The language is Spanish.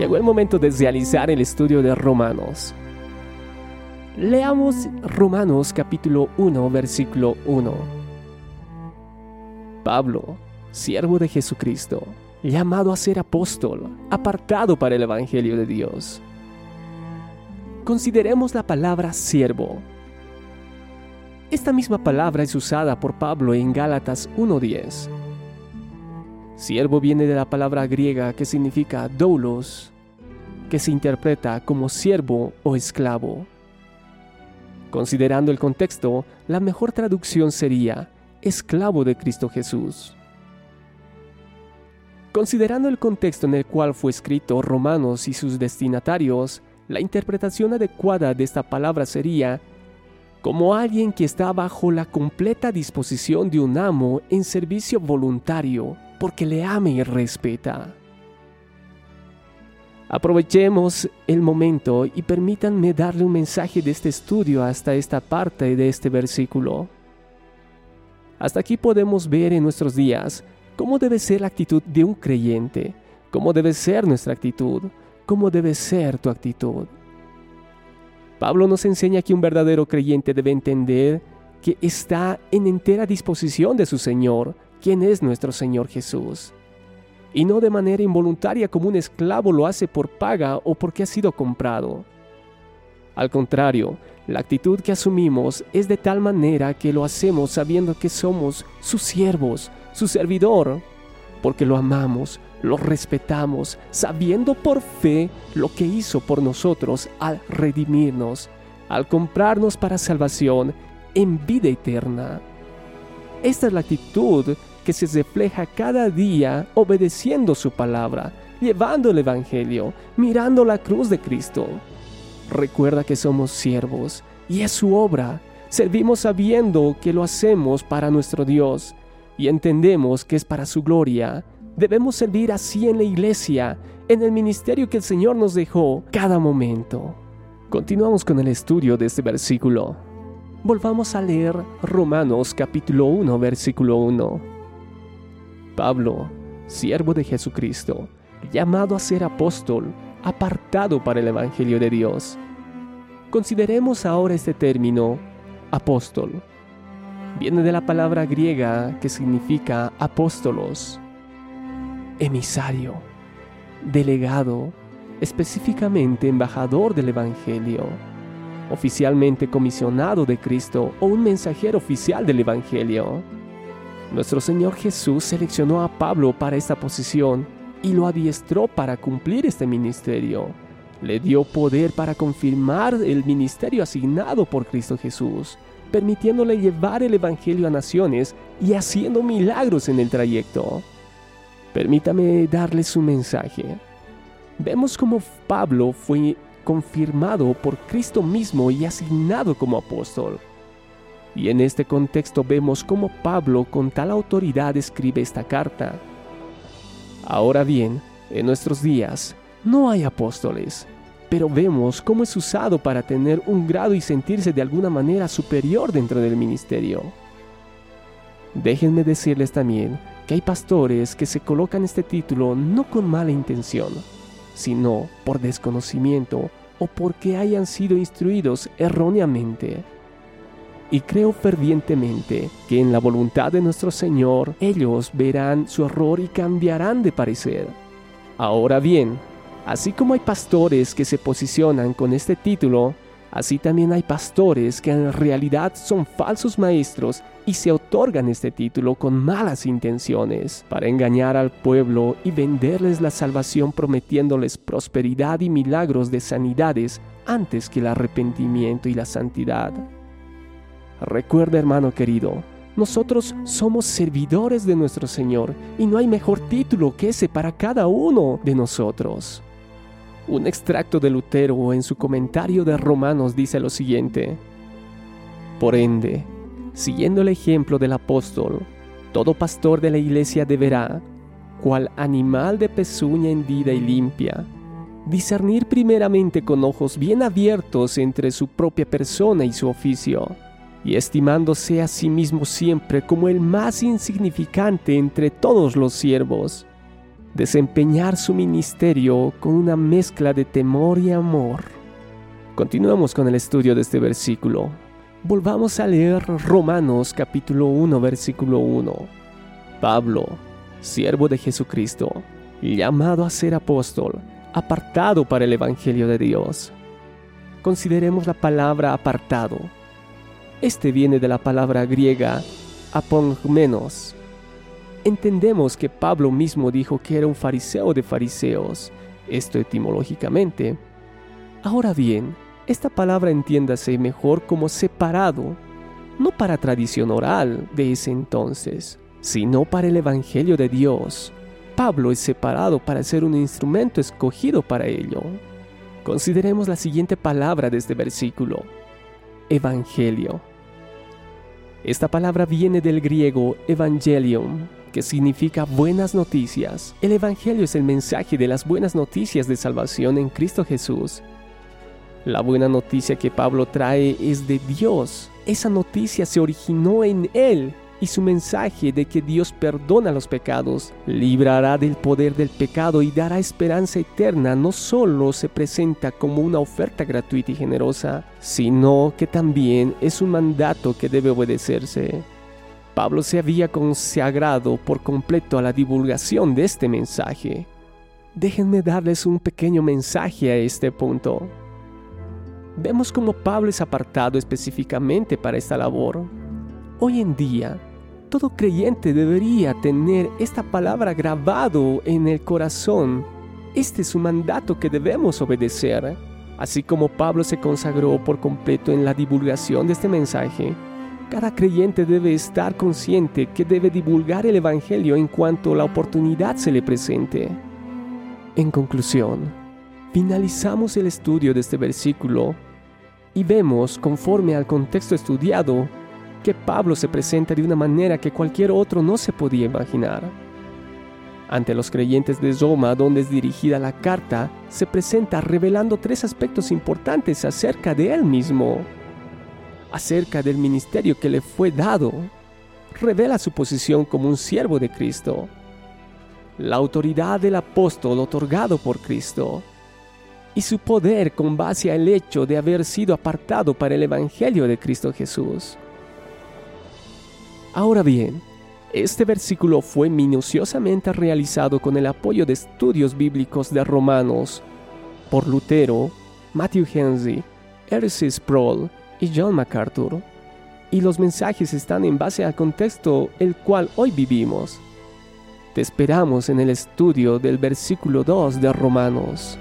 llegó el momento de realizar el estudio de Romanos. Leamos Romanos capítulo 1, versículo 1. Pablo, siervo de Jesucristo, llamado a ser apóstol, apartado para el Evangelio de Dios. Consideremos la palabra siervo. Esta misma palabra es usada por Pablo en Gálatas 1.10. Siervo viene de la palabra griega que significa doulos, que se interpreta como siervo o esclavo. Considerando el contexto, la mejor traducción sería esclavo de Cristo Jesús. Considerando el contexto en el cual fue escrito Romanos y sus destinatarios, la interpretación adecuada de esta palabra sería como alguien que está bajo la completa disposición de un amo en servicio voluntario porque le ame y respeta. Aprovechemos el momento y permítanme darle un mensaje de este estudio hasta esta parte de este versículo. Hasta aquí podemos ver en nuestros días cómo debe ser la actitud de un creyente, cómo debe ser nuestra actitud, cómo debe ser tu actitud. Pablo nos enseña que un verdadero creyente debe entender que está en entera disposición de su Señor, quien es nuestro Señor Jesús y no de manera involuntaria como un esclavo lo hace por paga o porque ha sido comprado. Al contrario, la actitud que asumimos es de tal manera que lo hacemos sabiendo que somos sus siervos, su servidor, porque lo amamos, lo respetamos, sabiendo por fe lo que hizo por nosotros al redimirnos, al comprarnos para salvación en vida eterna. Esta es la actitud que se refleja cada día obedeciendo su palabra, llevando el Evangelio, mirando la cruz de Cristo. Recuerda que somos siervos y es su obra. Servimos sabiendo que lo hacemos para nuestro Dios y entendemos que es para su gloria. Debemos servir así en la iglesia, en el ministerio que el Señor nos dejó cada momento. Continuamos con el estudio de este versículo. Volvamos a leer Romanos capítulo 1 versículo 1. Pablo, siervo de Jesucristo, llamado a ser apóstol, apartado para el Evangelio de Dios. Consideremos ahora este término, apóstol. Viene de la palabra griega que significa apóstolos, emisario, delegado, específicamente embajador del Evangelio, oficialmente comisionado de Cristo o un mensajero oficial del Evangelio. Nuestro Señor Jesús seleccionó a Pablo para esta posición y lo adiestró para cumplir este ministerio. Le dio poder para confirmar el ministerio asignado por Cristo Jesús, permitiéndole llevar el Evangelio a naciones y haciendo milagros en el trayecto. Permítame darle su mensaje. Vemos cómo Pablo fue confirmado por Cristo mismo y asignado como apóstol. Y en este contexto vemos cómo Pablo con tal autoridad escribe esta carta. Ahora bien, en nuestros días no hay apóstoles, pero vemos cómo es usado para tener un grado y sentirse de alguna manera superior dentro del ministerio. Déjenme decirles también que hay pastores que se colocan este título no con mala intención, sino por desconocimiento o porque hayan sido instruidos erróneamente y creo fervientemente que en la voluntad de nuestro Señor ellos verán su error y cambiarán de parecer. Ahora bien, así como hay pastores que se posicionan con este título, así también hay pastores que en realidad son falsos maestros y se otorgan este título con malas intenciones para engañar al pueblo y venderles la salvación prometiéndoles prosperidad y milagros de sanidades antes que el arrepentimiento y la santidad. Recuerda, hermano querido, nosotros somos servidores de nuestro Señor y no hay mejor título que ese para cada uno de nosotros. Un extracto de Lutero en su comentario de Romanos dice lo siguiente. Por ende, siguiendo el ejemplo del apóstol, todo pastor de la iglesia deberá, cual animal de pezuña hendida y limpia, discernir primeramente con ojos bien abiertos entre su propia persona y su oficio y estimándose a sí mismo siempre como el más insignificante entre todos los siervos, desempeñar su ministerio con una mezcla de temor y amor. Continuamos con el estudio de este versículo. Volvamos a leer Romanos capítulo 1 versículo 1. Pablo, siervo de Jesucristo, llamado a ser apóstol, apartado para el Evangelio de Dios. Consideremos la palabra apartado. Este viene de la palabra griega apongmenos, entendemos que Pablo mismo dijo que era un fariseo de fariseos, esto etimológicamente. Ahora bien, esta palabra entiéndase mejor como separado, no para tradición oral de ese entonces, sino para el Evangelio de Dios. Pablo es separado para ser un instrumento escogido para ello. Consideremos la siguiente palabra de este versículo. Evangelio. Esta palabra viene del griego evangelium, que significa buenas noticias. El Evangelio es el mensaje de las buenas noticias de salvación en Cristo Jesús. La buena noticia que Pablo trae es de Dios. Esa noticia se originó en Él y su mensaje de que Dios perdona los pecados, librará del poder del pecado y dará esperanza eterna no solo se presenta como una oferta gratuita y generosa, sino que también es un mandato que debe obedecerse. Pablo se había consagrado por completo a la divulgación de este mensaje. Déjenme darles un pequeño mensaje a este punto. Vemos cómo Pablo es apartado específicamente para esta labor. Hoy en día, todo creyente debería tener esta palabra grabado en el corazón. Este es un mandato que debemos obedecer. Así como Pablo se consagró por completo en la divulgación de este mensaje, cada creyente debe estar consciente que debe divulgar el Evangelio en cuanto la oportunidad se le presente. En conclusión, finalizamos el estudio de este versículo y vemos, conforme al contexto estudiado, que Pablo se presenta de una manera que cualquier otro no se podía imaginar. Ante los creyentes de Roma, donde es dirigida la carta, se presenta revelando tres aspectos importantes acerca de él mismo acerca del ministerio que le fue dado, revela su posición como un siervo de Cristo, la autoridad del apóstol otorgado por Cristo y su poder con base al hecho de haber sido apartado para el Evangelio de Cristo Jesús. Ahora bien, este versículo fue minuciosamente realizado con el apoyo de estudios bíblicos de Romanos por Lutero, Matthew Henry, R.C. Sproul y John MacArthur, y los mensajes están en base al contexto el cual hoy vivimos. Te esperamos en el estudio del versículo 2 de Romanos.